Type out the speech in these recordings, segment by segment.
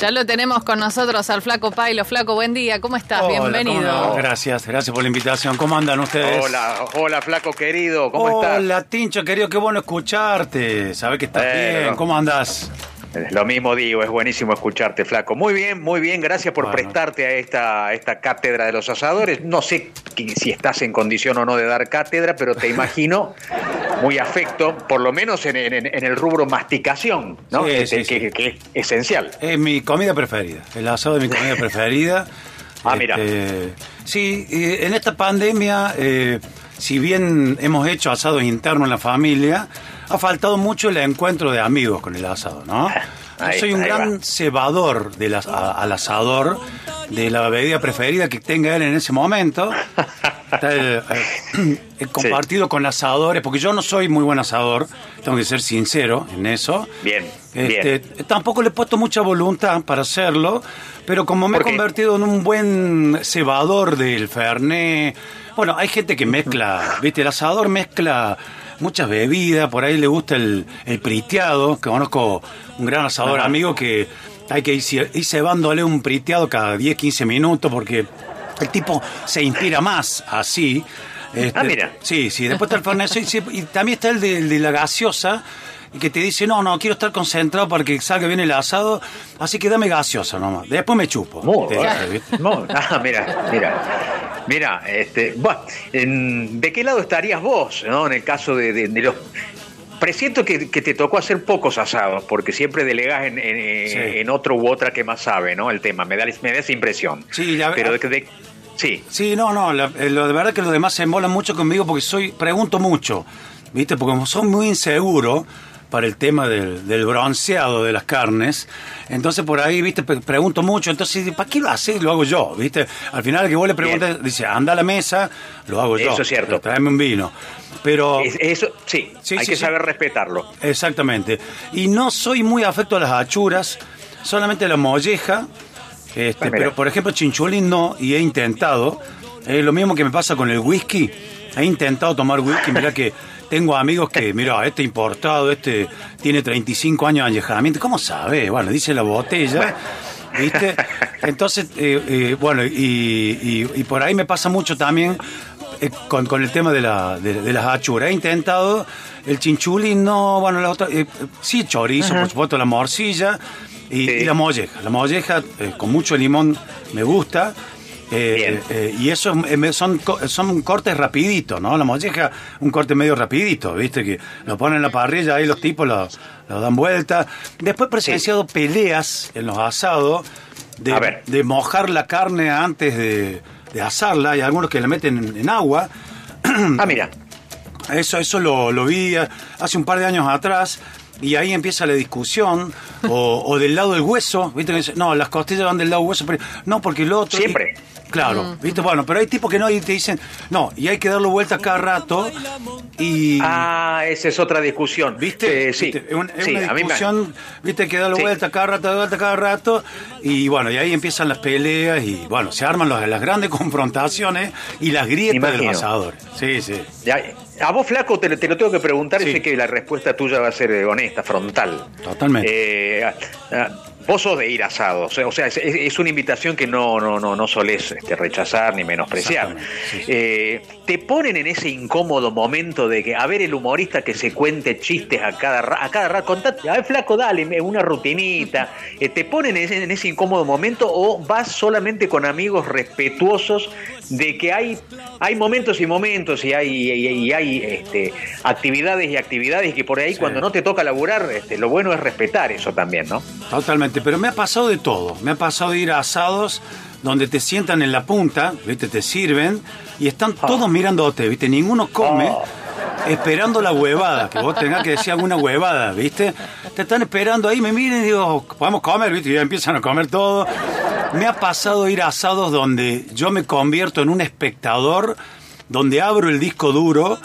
Ya lo tenemos con nosotros al Flaco Pailo. Flaco, buen día, ¿cómo estás? Hola, Bienvenido. ¿cómo no? Gracias, gracias por la invitación. ¿Cómo andan ustedes? Hola, hola flaco querido, ¿cómo estás? Hola, Tincho, querido, qué bueno escucharte. Sabes que estás Eh, bien. ¿Cómo andas? Lo mismo digo, es buenísimo escucharte, flaco. Muy bien, muy bien, gracias por Bueno. prestarte a esta, a esta cátedra de los asadores. No sé si estás en condición o no de dar cátedra, pero te imagino muy afecto, por lo menos en, en- en el rubro masticación, ¿no? Sí, sí, que, sí. que es esencial. Es mi comida preferida. El asado es mi comida preferida. Ah, mira. Este, sí, y en esta pandemia, eh, si bien hemos hecho asados internos en la familia, ha faltado mucho el encuentro de amigos con el asado, ¿no? Yo soy un gran va. cebador del a- al asador de la bebida preferida que tenga él en ese momento. Está, eh, he compartido con asadores, porque yo no soy muy buen asador, tengo que ser sincero en eso. Bien, Este, bien. Tampoco le he puesto mucha voluntad para hacerlo, pero como me he convertido en un buen cebador del Fernet. Bueno, hay gente que mezcla, ¿viste? El asador mezcla muchas bebidas, por ahí le gusta el, el priteado, que conozco un gran asador amigo que hay que ir, ir cebándole un priteado cada 10, 15 minutos porque el tipo se inspira más así. Este, Ah, mira. Sí, sí, después está el Fernet y, y también está el de, el de la gaseosa y que te dice, no, no, quiero estar concentrado para que salga bien el asado, así que dame gaseosa nomás. Después me chupo. Muy- ah, mira, mira. Mira, este, bueno, en- ¿de qué lado estarías vos, no? En el caso de, de- de los. Presiento que, que te tocó hacer pocos asados, porque siempre delegás en, en- Sí. en otro u otra que más sabe, ¿no? El tema, me da, me da esa impresión. Sí, la- Pero de, que- de- sí, Sí, no, no, la- eh, lo de verdad que los demás se embolan mucho conmigo porque soy, pregunto mucho, ¿viste? Porque como soy muy inseguro para el tema del, del bronceado de las carnes, entonces por ahí, ¿viste? Pre- pregunto mucho, entonces, ¿para qué lo haces? Lo hago yo, ¿viste? Al final el que vos le preguntas, dice, anda a la mesa, lo hago yo. Eso es cierto. Tráeme un vino. Pero... Es- eso, sí, Sí, hay sí, que sí. saber respetarlo. Exactamente. Y no soy muy afecto a las achuras, solamente la molleja. Este, Ah, pero, por ejemplo, chinchulín no, y he intentado. Es lo mismo que me pasa con el whisky. He intentado tomar whisky. Mira que tengo amigos que, mira, este importado, este tiene 35 años de añejamiento. ¿Cómo sabe? Bueno, dice la botella. ¿Viste? Entonces, eh, eh, bueno, y, y- y por ahí me pasa mucho también eh, con, con el tema de, la, de, de las achuras. He intentado el chinchulín, no, bueno, la otra, eh, sí, chorizo, por supuesto, la morcilla y, Sí. y la molleja. La molleja eh, con mucho limón me gusta. Eh, Bien. eh, y eso eh, son, son cortes rapiditos, ¿no? La molleja, un corte medio rapidito, ¿viste? Que lo ponen en la parrilla, ahí los tipos lo, lo dan vuelta. Después presenciado peleas en los asados de, de mojar la carne antes de, de asarla. Hay algunos que la meten en, en agua. Ah, mira. Eso, eso lo, lo vi eh, hace un par de años atrás. Y ahí empieza la discusión, o, o del lado del hueso, ¿viste? No, las costillas van del lado del hueso, pero no, porque el otro. Siempre. y- claro, ¿viste? Bueno, pero hay tipos que no, y te dicen, no, y hay que darle vuelta cada rato, y. Ah, esa es otra discusión. ¿Viste? Eh, sí, ¿Viste? Es una, es sí, una a mí me- discusión, ¿viste? Que da la Sí. vuelta cada rato, da la vuelta cada rato. Y bueno, y ahí empiezan las peleas y bueno, se arman los- las grandes confrontaciones y las grietas de Imagino. los asadores. Sí, sí. Ya, a vos, Flaco, te, te lo tengo que preguntar Sí. y sé que la respuesta tuya va a ser eh, honesta, frontal. Totalmente. Eh, ah, ah, vos sos de ir asados, o sea, es, una invitación que no, no, no, no solés este, rechazar ni menospreciar. Exactamente, sí, sí. Eh, te ponen en ese incómodo momento de que, a ver, el humorista que se cuente chistes a cada a cada rato, contate, a ver, Flaco, dale, una rutinita. Eh, ¿Te ponen en ese, en ese incómodo momento o vas solamente con amigos respetuosos de que hay, hay momentos y momentos y hay, y, y hay este, actividades y actividades que por ahí Sí. cuando no te toca laburar, este, lo bueno es respetar eso también, ¿no? Totalmente, pero me ha pasado de todo. Me ha pasado de ir a asados donde te sientan en la punta, ¿viste? Te sirven y están todos mirándote, ¿viste? Ninguno come. Oh. Esperando la huevada, que vos tengas que decir alguna huevada, ¿viste? Te están esperando ahí, me miren y digo, podemos comer, ¿viste? Y ya empiezan a comer todo. Me ha pasado ir a asados donde yo me convierto en un espectador, donde abro el disco duro,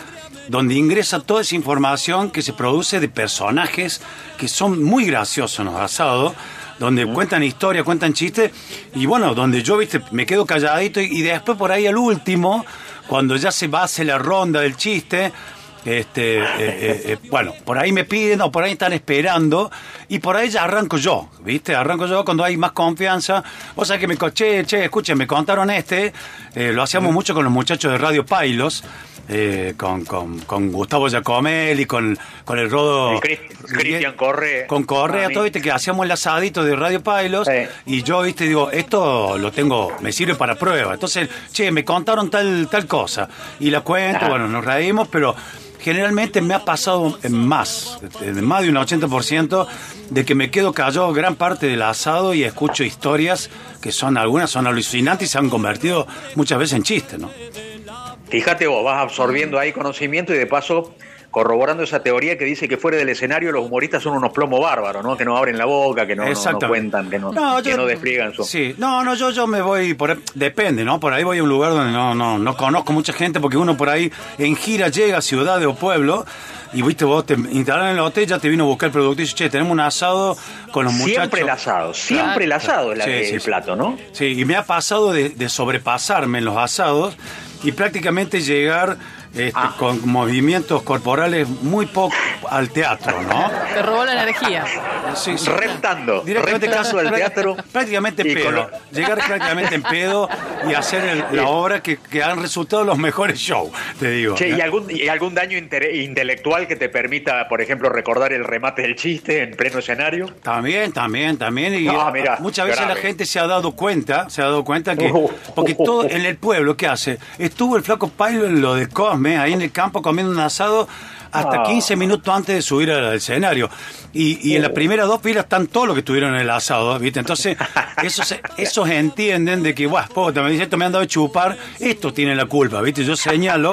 donde ingresa toda esa información que se produce de personajes que son muy graciosos en los asados, donde cuentan historias, cuentan chistes, y bueno, donde yo, viste, me quedo calladito y, y después por ahí al último, cuando ya se va a hacer la ronda del chiste, este, eh, eh, eh, bueno, por ahí me piden o por ahí están esperando y por ahí ya arranco yo, ¿viste? Arranco yo cuando hay más confianza. O sea que me coché, che, escuchen, me contaron este, eh, lo hacíamos mucho con los muchachos de Radio Pailos. eh, con, con, con Gustavo Giacomelli, con, con el Rodo. Cristian Correa. Con Correa, A mí. todo, viste, que hacíamos el asadito de Radio Pailos. Sí. Y yo, viste, digo, esto lo tengo, me sirve para prueba. Entonces, che, me contaron tal, tal cosa. Y la cuento, Ajá. bueno, nos reímos, pero generalmente me ha pasado más, más de un 80%, de que me quedo callado gran parte del asado y escucho historias que son, algunas son alucinantes y se han convertido muchas veces en chistes, ¿no? Fíjate vos, vas absorbiendo ahí conocimiento y de paso corroborando esa teoría que dice que fuera del escenario los humoristas son unos plomos bárbaros, ¿no? Que no abren la boca, que no, no- cuentan, que no, que yo- no despliegan su... Sí, no, no, yo, yo me voy por depende, ¿no? Por ahí voy a un lugar donde no, no, no conozco mucha gente porque uno por ahí en gira llega a ciudades o pueblo y viste vos te instalan en el hotel, ya te vino a buscar el producto y dice, che, tenemos un asado con los muchachos. Siempre el asado, siempre el asado es la- Sí, sí, el plato, ¿no? Sí, y me ha pasado de, de sobrepasarme en los asados y prácticamente llegar este, Ah. con movimientos corporales muy poco al teatro, ¿no? Te robó la energía. Sí, sí. Reptando, Directamente reptando al teatro. Prácticamente en Y con pedo. lo- Llegar prácticamente en pedo y hacer el- la obra que, que han resultado los mejores shows, te digo. Che, ¿no? ¿y algún, y algún daño intelectual que te permita, por ejemplo, recordar el remate del chiste en pleno escenario? También, también, también. Y No, mirá, muchas veces grave. la gente se ha dado cuenta, se ha dado cuenta que. Porque todo en el pueblo, ¿qué hace? Estuvo el flaco Pailo en lo de Cosme, ahí en el campo comiendo un asado hasta Ah. 15 minutos antes de subir al escenario. Y, y en las primeras dos filas están todos los que estuvieron en el asado, ¿viste? Entonces, esos, esos entienden de que, guau, puta, me dice, esto me han dado de chupar, esto tiene la culpa, ¿viste? Yo señalo,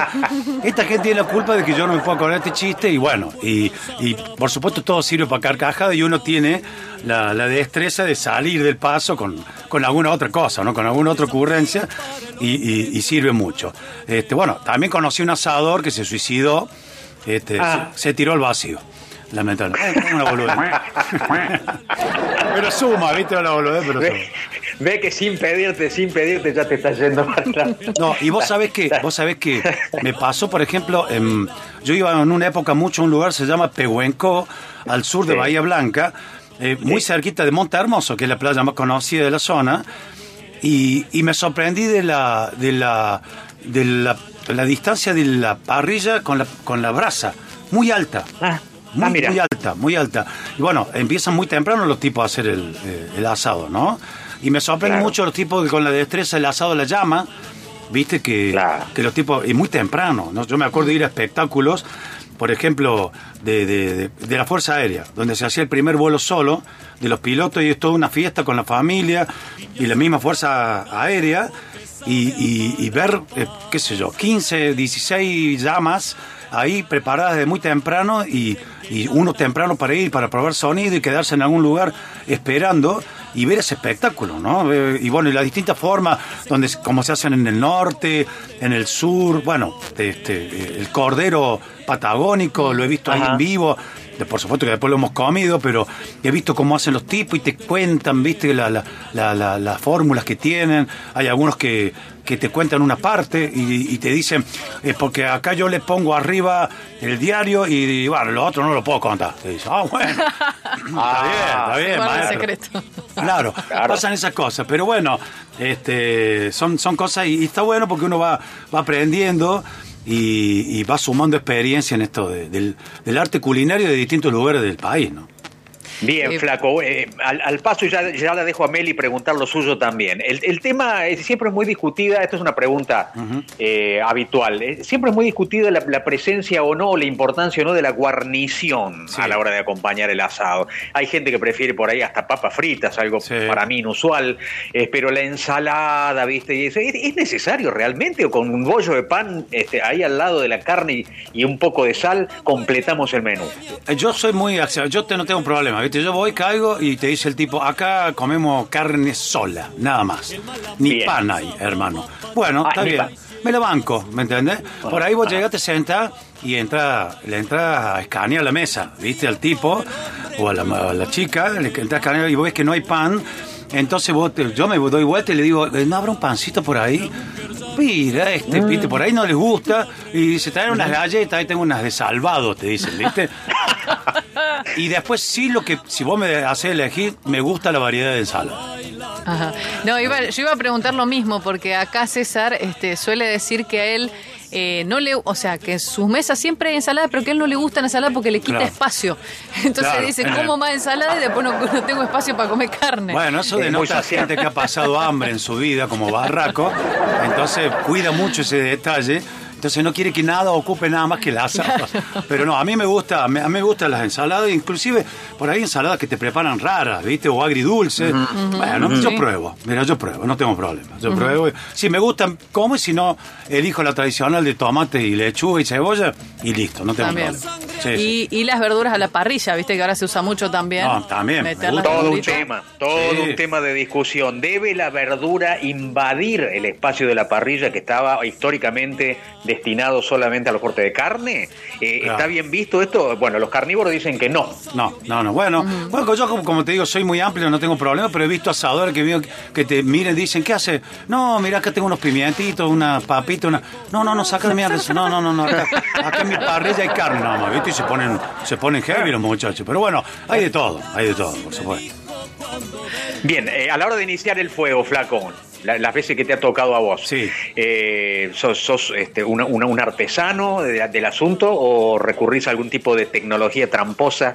esta gente tiene la culpa de que yo no me puedo acordar este chiste y bueno, y, y por supuesto todo sirve para carcajada y uno tiene la, la destreza de salir del paso con, con alguna otra cosa, ¿no? Con alguna otra ocurrencia y, y- y sirve mucho. Este, bueno, también conocí un asador que se suicidó, este, Ah. se, se tiró al vacío. Lamentablemente. Una boludez. pero suma, ¿viste? Una boludez, pero suma. Ve, ve que sin pedirte, sin pedirte ya te estás yendo para atrás. No, y vos sabés que, vos sabés que me pasó, por ejemplo, en- yo iba en una época mucho a un lugar, se llama Pehuenco, al sur de. Bahía Blanca, eh, muy cerquita de Monte Hermoso, que es la playa más conocida de la zona, y, y me sorprendí de la, de la, de la, la distancia de la parrilla con la, con la brasa, muy alta. Ah, Muy, ah, muy alta, muy alta. Y bueno, empiezan muy temprano los tipos a hacer el, eh, el asado, ¿no? Y me sorprende Claro. mucho los tipos que con la destreza el asado la llama, viste que, Claro. que los tipos, y muy temprano, ¿no? Yo me acuerdo de ir a espectáculos, por ejemplo, de, de- de- la Fuerza Aérea, donde se hacía el primer vuelo solo de los pilotos y es toda una fiesta con la familia y la misma Fuerza Aérea. Y, y- y ver, eh, qué sé yo, 15, 16 llamas ahí preparadas de muy temprano y, y uno temprano para ir, para probar sonido y quedarse en algún lugar esperando y ver ese espectáculo, ¿no? Eh, Y bueno, y las distintas formas, donde como se hacen en el norte, en el sur, bueno, este, el cordero patagónico, lo he visto ahí Ajá. en vivo. de- Por supuesto que después lo hemos comido, pero he visto cómo hacen los tipos y te cuentan, viste, la- la- la- la- las fórmulas que tienen. Hay algunos que, que te cuentan una parte y, y te dicen, eh, porque acá yo le pongo arriba el diario y, bueno, lo otro no lo puedo contar. Y dice, ah, bueno, está bien, está bien, maestro. secreto. Claro, Claro. pasan esas cosas, pero bueno, este, son, son cosas y, y está bueno porque uno va, va aprendiendo y, y va sumando experiencia en esto de- del, del arte culinario de distintos lugares del país, ¿no? Bien, Sí. flaco. eh, al, al paso ya, ya la dejo a Meli preguntar lo suyo también. El, el tema es siempre muy discutida, esto es una pregunta eh, habitual, eh, siempre es muy discutida la, la presencia o no, la importancia o no de la guarnición Sí. a la hora de acompañar el asado. Hay gente que prefiere por ahí hasta papas fritas, algo Sí. para mí inusual, eh, pero la ensalada, ¿viste? Y eso, ¿es, es necesario realmente? ¿O con un bollo de pan este, ahí al lado de la carne y, y un poco de sal completamos el menú? Eh, Yo soy muy yo te, no tengo problema, ¿viste? Viste, yo voy, caigo y te dice el tipo, acá comemos carne sola, nada más. Ni Bien. pan hay, hermano. Bueno, Ah, está bien. pan. Me lo banco, ¿me entendés? Por ahí vos llegás, te sentás y entra, le entras a escanear la mesa, ¿viste? Al tipo o a la, a la chica, le entras a escanear y vos ves que no hay pan. Entonces vos te- yo me doy vuelta y le digo, ¿no habrá un pancito por ahí? Mira, este, viste, por ahí no les gusta. Y dice, traen unas galletas, ahí tengo unas de salvado, te dicen, ¿viste? Y después sí lo que, si vos me haces elegir, me gusta la variedad de ensalada. Ajá. No, iba- yo iba a preguntar lo mismo, porque acá César este, suele decir que a él eh, no le, o sea, que en sus mesas siempre hay ensalada, pero que a él no le gusta la ensalada porque le quita Claro. espacio. Entonces Claro, dice, como más ensalada y después no, no tengo espacio para comer carne. Bueno, eso denota saciante. gente que ha pasado hambre en su vida como barraco, entonces cuida mucho ese detalle. Entonces no quiere que nada ocupe nada más que el asado. Pero no, a mí me gusta, a mí, a mí me gustan las ensaladas, inclusive por ahí ensaladas que te preparan raras, ¿viste? O agridulces. Bueno, yo Sí. pruebo, mira, yo pruebo, no tengo problema. Yo pruebo. Si me gustan, como y si no, elijo la tradicional de tomate y lechuga y cebolla y listo, no tengo También. problema. Sí, sí. Y, las verduras a la parrilla, viste que ahora se usa mucho también. No, también. Todo un tema, todo Sí. un tema de discusión. ¿Debe la verdura invadir el espacio de la parrilla que estaba históricamente destinado solamente a los cortes de carne? Eh, Claro. ¿Está bien visto esto? Bueno, los carnívoros dicen que no. No, no, no. Bueno, bueno yo como, como te digo, soy muy amplio, no tengo problema, pero he visto asadores que, veo que te miren y dicen, ¿qué hace? No, mira, acá tengo unos pimientitos, una papita, una... No, no, no, saca de mierda eso. No, no, no, no. Acá, acá en mi parrilla hay carne más, ¿viste? Y se ponen, se ponen heavy los muchachos. Pero bueno, hay de todo, hay de todo, por supuesto. Bien, eh, a la hora de iniciar el fuego, flaco, la- las veces que te ha tocado a vos, Sí. eh, ¿sos, sos, este, una- un artesano de- del asunto o recurrís a algún tipo de tecnología tramposa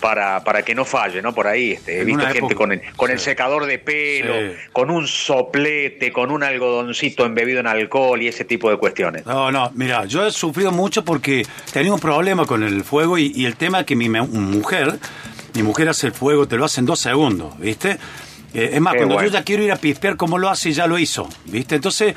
para, para que no falle? ¿no? Por ahí este, he visto gente época, con, el, con el secador de pelo, Sí. con un soplete, con un algodoncito embebido en alcohol y ese tipo de cuestiones. No, no, mira, yo he sufrido mucho porque tenía un problema con el fuego y, y el tema que mi mujer, mi mujer hace el fuego, te lo hace en dos segundos, ¿viste? Eh, es más, Qué cuando bueno. yo ya quiero ir a pispear como lo hace, ya lo hizo, ¿viste? Entonces,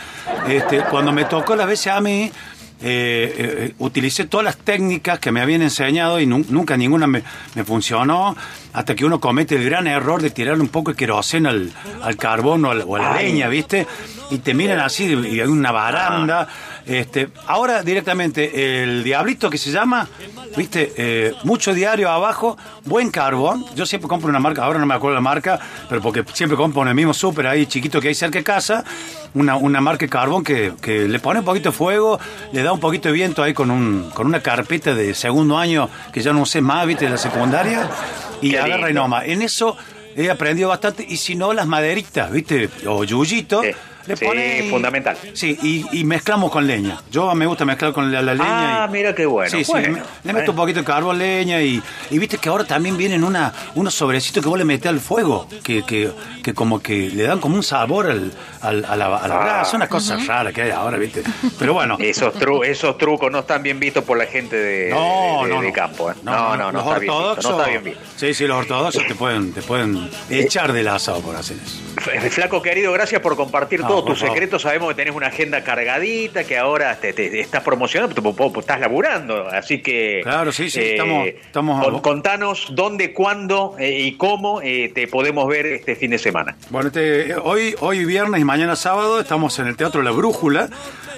este, cuando me tocó las veces a mí, eh, eh, utilicé todas las técnicas que me habían enseñado y nun- nunca ninguna me, me funcionó, hasta que uno comete el gran error de tirarle un poco de queroseno al, al carbón o, al- o a la leña, ¿viste? Y te miran así, y hay una baranda. Este, ahora directamente, el diablito que se llama, ¿viste? Eh, mucho diario abajo, buen carbón. Yo siempre compro una marca, ahora no me acuerdo la marca, pero porque siempre compro en el mismo súper ahí chiquito que hay cerca de casa, una, una marca de carbón que, que le pone un poquito de fuego, le da un poquito de viento ahí con, un, con una carpeta de segundo año que ya no sé más, ¿viste? De la secundaria, y Qué agarra y lindo. noma. En eso he aprendido bastante, y si no, las maderitas, ¿viste? O yuyitos. Sí. Le Sí, pone- fundamental. Sí, y, y mezclamos con leña. Yo me gusta mezclar con la, la leña. Ah, y- mira qué bueno. Sí, sí, Bueno, le, le meto bueno. un poquito de carbón, leña y, y viste que ahora también vienen una, unos sobrecitos que vos le metés al fuego, que, que, que como que le dan como un sabor al, al- a la, a la Ah. brasa, una cosa rara que hay ahora, viste. Pero bueno. Esos, tru- esos trucos no están bien vistos por la gente de, No, de- no, de no. campo. ¿eh? No, no, no, los está bien visto, ortodoxos. no está bien visto. Sí, sí, los ortodoxos te pueden, te pueden echar del asado por hacer eso. Flaco querido, gracias por compartir No, todos tus favor. secretos. Sabemos que tenés una agenda cargadita, que ahora te, te- estás promocionando, estás laburando. Así que. eh, Claro, sí, sí, estamos- estamos- con- contanos dónde, cuándo eh, y cómo eh, te podemos ver este fin de semana. Bueno, este, hoy, hoy viernes y mañana sábado estamos en el Teatro La Brújula.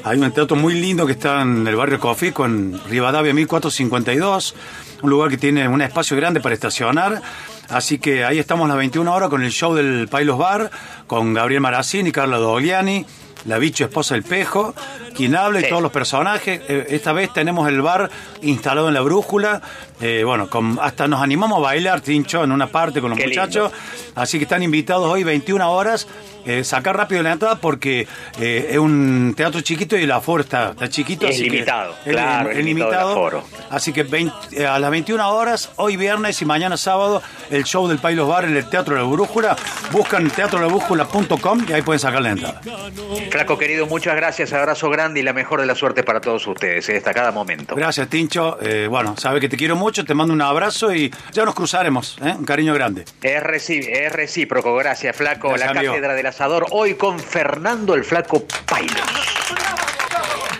Hay un teatro muy lindo que está en el barrio Cofico, en Rivadavia 1452. Un lugar que tiene un espacio grande para estacionar. Así que ahí estamos a las 21 horas con el show del Pailos Bar, con Gabriel Maracini, Carla Dogliani, la bicho esposa del Pejo, quien habla y Sí. todos los personajes. Eh, esta vez tenemos el bar instalado en la brújula. Eh, bueno, con- hasta nos animamos a bailar, Tincho, en una parte con los Qué lindo. muchachos. Así que están invitados hoy 21 horas. Eh, sacar rápido la entrada porque eh, es un teatro chiquito y el aforo está, está chiquito. Es así limitado, claro, es es limitado el aforo. Así que 20 a las 21 horas, hoy viernes y mañana sábado, el show del Pailos Bar en el Teatro de la Brújula. Buscan teatrolabrújula.com y ahí pueden sacar la entrada. Flaco querido, muchas gracias, abrazo grande y la mejor de la suerte para todos ustedes, eh, hasta cada momento. Gracias, Tincho. Eh, bueno, sabe que te quiero mucho, te mando un abrazo y ya nos cruzaremos. ¿eh? Un cariño grande. Es, recí- es recíproco, gracias Flaco. Gracias, la amigo. Cátedra del Asador, hoy con Fernando el Flaco Pailos.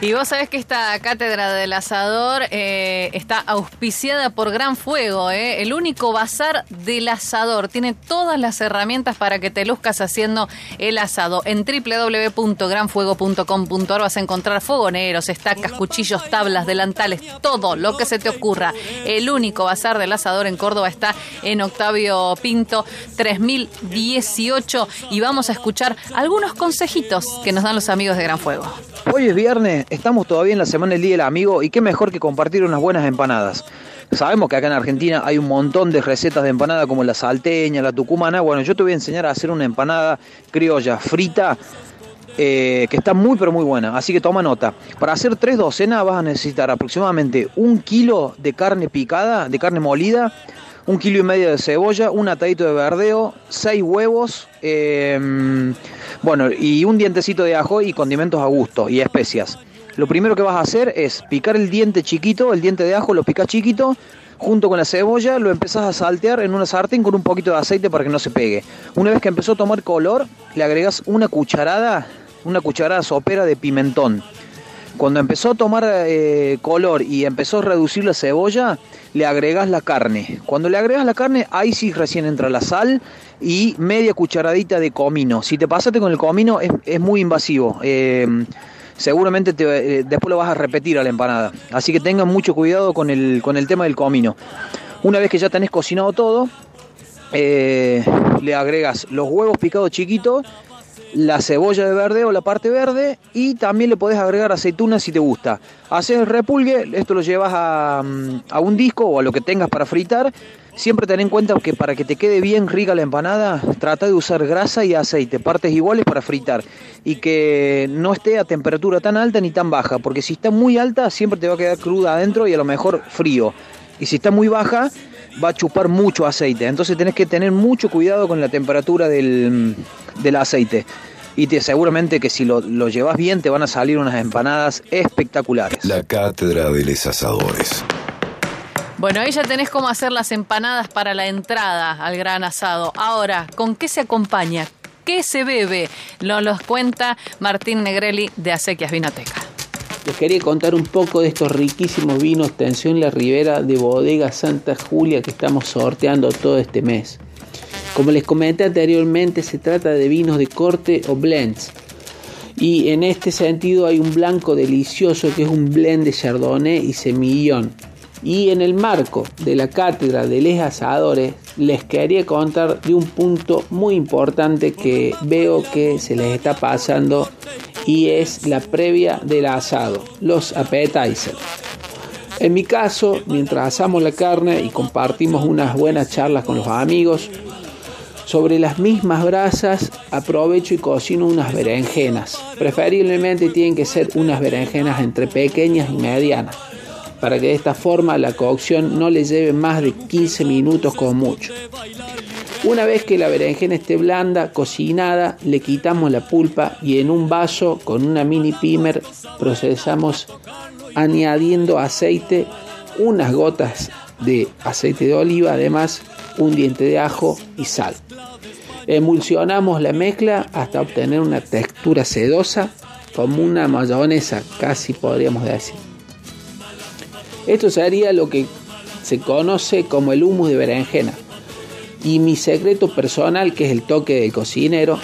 Y vos sabés que esta cátedra del asador eh, está auspiciada por Gran Fuego, eh, el único bazar del asador. Tiene todas las herramientas para que te luzcas haciendo el asado. En www.granfuego.com.ar vas a encontrar fogoneros, estacas, cuchillos, tablas, delantales, todo lo que se te ocurra. El único bazar del asador en Córdoba está en Octavio Pinto 3018 y vamos a escuchar algunos consejitos que nos dan los amigos de Gran Fuego. Hoy es viernes, estamos todavía en la semana del Día del Amigo y qué mejor que compartir unas buenas empanadas. Sabemos que acá en Argentina hay un montón de recetas de empanada como la salteña, la tucumana. Bueno, yo te voy a enseñar a hacer una empanada criolla frita eh, que está muy pero muy buena. Así que toma nota. Para hacer tres docenas vas a necesitar aproximadamente un kilo de carne picada, de carne molida, un kilo y medio de cebolla, un atadito de verdeo, seis huevos, em, bueno, y un dientecito de ajo y condimentos a gusto y especias. Lo primero que vas a hacer es picar el diente chiquito, el diente de ajo lo picas chiquito, junto con la cebolla lo empezás a saltear en una sartén con un poquito de aceite para que no se pegue. Una vez que empezó a tomar color, le agregas una cucharada, una cucharada sopera de pimentón. Cuando empezó a tomar eh, color y empezó a reducir la cebolla, le agregas la carne. Cuando le agregas la carne, ahí sí recién entra la sal y media cucharadita de comino. Si te pasaste con el comino, es, muy invasivo. Eh, seguramente te, eh, después lo vas a repetir a la empanada. Así que tengan mucho cuidado con el, con el tema del comino. Una vez que ya tenés cocinado todo, le agregas los huevos picados chiquitos la cebolla de verde o la parte verde y también le podés agregar aceitunas si te gusta. Haces el repulgue, esto lo llevas a, mm, a, un disco o a lo que tengas para fritar. Siempre ten en cuenta que para que te quede bien rica la empanada, trata de usar grasa y aceite, partes iguales para fritar y que no esté a temperatura tan alta ni tan baja, porque si está muy alta siempre te va a quedar cruda adentro y a lo mejor frío. Y si está muy baja, va a chupar mucho aceite. Entonces tenés que tener mucho cuidado con la temperatura del, del aceite. Y te, seguramente que si lo, lo llevas bien te van a salir unas empanadas espectaculares. La cátedra de los asadores. Bueno, ahí ya tenés cómo hacer las empanadas para la entrada al gran asado. Ahora, ¿con qué se acompaña? ¿Qué se bebe? Nos los cuenta Martín Negrelli de Acequias Vinoteca. Les quería contar un poco de estos riquísimos vinos Tensión La Ribera de Bodega Santa Julia que estamos sorteando todo este mes. Como les comenté anteriormente, se trata de vinos de corte o blends. Y en este sentido hay un blanco delicioso que es un blend de Chardonnay y Semillón. Y en el marco de la cátedra de Les Asadores, les quería contar de un punto muy importante que veo que se les está pasando y es la previa del asado, los appetizers. En mi caso, mientras asamos la carne y compartimos unas buenas charlas con los amigos, sobre las mismas brasas aprovecho y cocino unas berenjenas. Preferiblemente tienen que ser unas berenjenas entre pequeñas y medianas, para que de esta forma la cocción no le lleve más de 15 minutos como mucho. Una vez que la berenjena esté blanda, cocinada, le quitamos la pulpa y en un vaso con una mini pimer procesamos añadiendo aceite, unas gotas de aceite de oliva, además un diente de ajo y sal. Emulsionamos la mezcla hasta obtener una textura sedosa, como una mayonesa, casi podríamos decir. Esto sería lo que se conoce como el humus de berenjena. Y mi secreto personal, que es el toque del cocinero,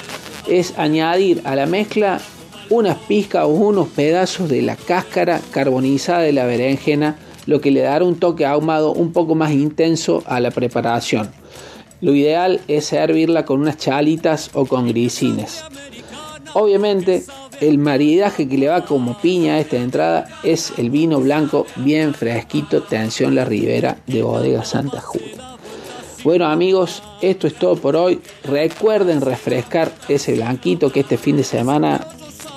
es añadir a la mezcla unas pizcas o unos pedazos de la cáscara carbonizada de la berenjena, lo que le dará un toque ahumado un poco más intenso a la preparación. Lo ideal es servirla con unas chalitas o con grisines. Obviamente, el maridaje que le va como piña a esta entrada es el vino blanco bien fresquito, tensión la ribera de bodega Santa Julia. Bueno amigos, esto es todo por hoy. Recuerden refrescar ese blanquito que este fin de semana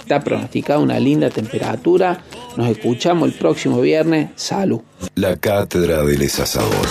está pronosticada una linda temperatura. Nos escuchamos el próximo viernes. Salud. La cátedra del asador.